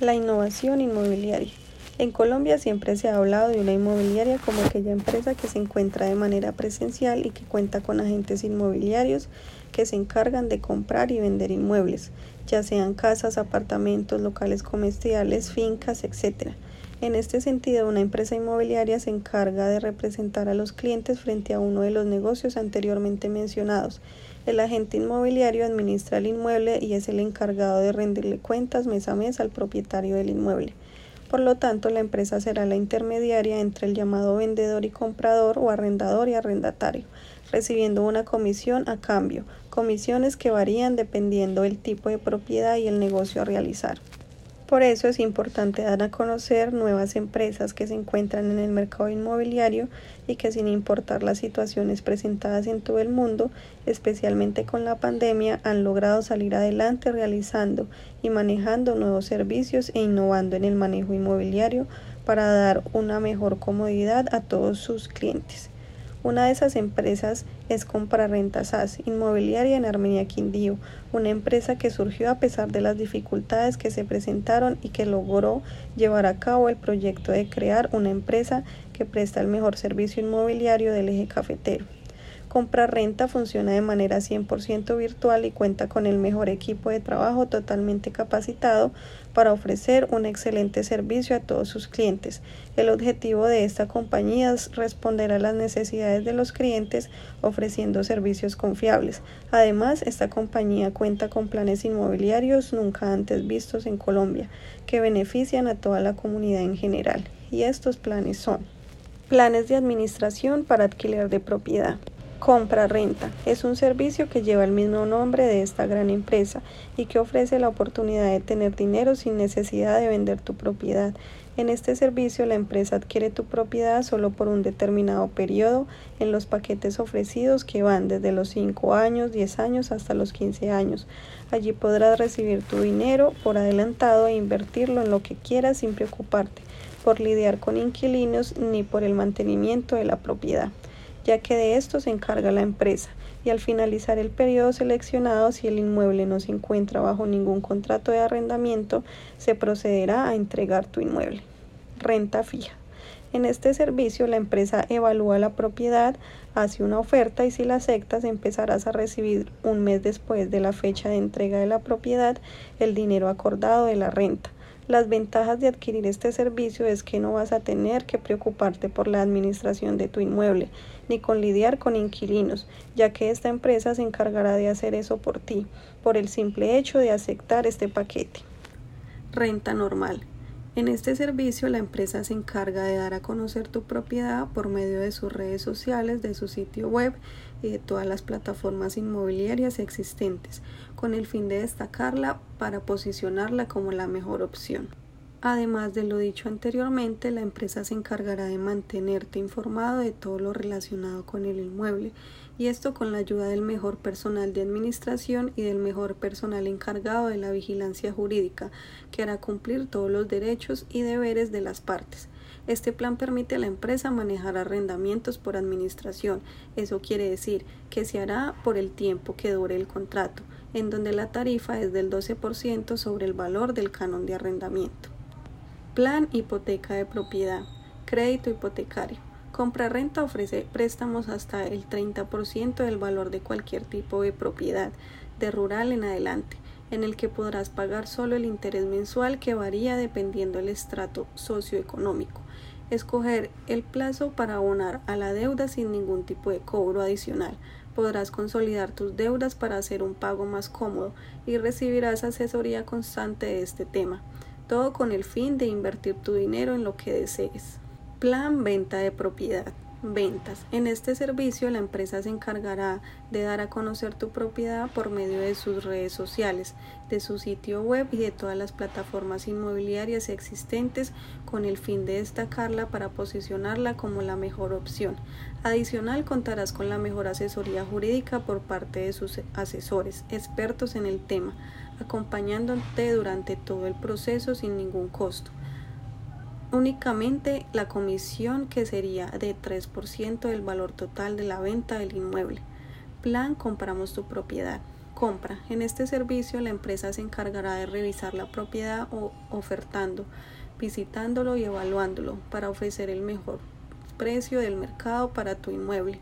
La innovación inmobiliaria. En Colombia siempre se ha hablado de una inmobiliaria como aquella empresa que se encuentra de manera presencial y que cuenta con agentes inmobiliarios que se encargan de comprar y vender inmuebles, ya sean casas, apartamentos, locales comerciales, fincas, etc. En este sentido, una empresa inmobiliaria se encarga de representar a los clientes frente a uno de los negocios anteriormente mencionados el agente inmobiliario administra el inmueble y es el encargado de rendirle cuentas mes a mes al propietario del inmueble. Por lo tanto, la empresa será la intermediaria entre el llamado vendedor y comprador o arrendador y arrendatario, recibiendo una comisión a cambio, comisiones que varían dependiendo del tipo de propiedad y el negocio a realizar. Por eso es importante dar a conocer nuevas empresas que se encuentran en el mercado inmobiliario y que sin importar las situaciones presentadas en todo el mundo, especialmente con la pandemia, han logrado salir adelante realizando y manejando nuevos servicios e innovando en el manejo inmobiliario para dar una mejor comodidad a todos sus clientes. Una de esas empresas es Compraventa SAS, inmobiliaria en Armenia Quindío, una empresa que surgió a pesar de las dificultades que se presentaron y que logró llevar a cabo el proyecto de crear una empresa que presta el mejor servicio inmobiliario del eje cafetero. Compra-renta funciona de manera 100% virtual y cuenta con el mejor equipo de trabajo totalmente capacitado para ofrecer un excelente servicio a todos sus clientes. El objetivo de esta compañía es responder a las necesidades de los clientes ofreciendo servicios confiables. Además, esta compañía cuenta con planes inmobiliarios nunca antes vistos en Colombia que benefician a toda la comunidad en general. Y estos planes son planes de administración para alquiler de propiedad. Compra-renta es un servicio que lleva el mismo nombre de esta gran empresa y que ofrece la oportunidad de tener dinero sin necesidad de vender tu propiedad. En este servicio la empresa adquiere tu propiedad solo por un determinado periodo en los paquetes ofrecidos que van desde los 5 años, 10 años hasta los 15 años. Allí podrás recibir tu dinero por adelantado e invertirlo en lo que quieras sin preocuparte por lidiar con inquilinos ni por el mantenimiento de la propiedad ya que de esto se encarga la empresa, y al finalizar el periodo seleccionado, si el inmueble no se encuentra bajo ningún contrato de arrendamiento, se procederá a entregar tu inmueble. Renta fija. En este servicio la empresa evalúa la propiedad, hace una oferta y si la aceptas empezarás a recibir un mes después de la fecha de entrega de la propiedad el dinero acordado de la renta. Las ventajas de adquirir este servicio es que no vas a tener que preocuparte por la administración de tu inmueble, ni con lidiar con inquilinos, ya que esta empresa se encargará de hacer eso por ti, por el simple hecho de aceptar este paquete. Renta normal. En este servicio la empresa se encarga de dar a conocer tu propiedad por medio de sus redes sociales, de su sitio web y de todas las plataformas inmobiliarias existentes, con el fin de destacarla para posicionarla como la mejor opción. Además de lo dicho anteriormente, la empresa se encargará de mantenerte informado de todo lo relacionado con el inmueble y esto con la ayuda del mejor personal de administración y del mejor personal encargado de la vigilancia jurídica, que hará cumplir todos los derechos y deberes de las partes. Este plan permite a la empresa manejar arrendamientos por administración. Eso quiere decir que se hará por el tiempo que dure el contrato, en donde la tarifa es del 12% sobre el valor del canon de arrendamiento. Plan hipoteca de propiedad. Crédito hipotecario. Compra-renta ofrece préstamos hasta el 30% del valor de cualquier tipo de propiedad, de rural en adelante, en el que podrás pagar solo el interés mensual que varía dependiendo del estrato socioeconómico. Escoger el plazo para abonar a la deuda sin ningún tipo de cobro adicional. Podrás consolidar tus deudas para hacer un pago más cómodo y recibirás asesoría constante de este tema, todo con el fin de invertir tu dinero en lo que desees. Plan venta de propiedad. Ventas. En este servicio la empresa se encargará de dar a conocer tu propiedad por medio de sus redes sociales, de su sitio web y de todas las plataformas inmobiliarias existentes con el fin de destacarla para posicionarla como la mejor opción. Adicional contarás con la mejor asesoría jurídica por parte de sus asesores, expertos en el tema, acompañándote durante todo el proceso sin ningún costo únicamente la comisión que sería de 3% del valor total de la venta del inmueble. Plan Compramos tu propiedad. compra. En este servicio la empresa se encargará de revisar la propiedad o ofertando, visitándolo y evaluándolo para ofrecer el mejor precio del mercado para tu inmueble.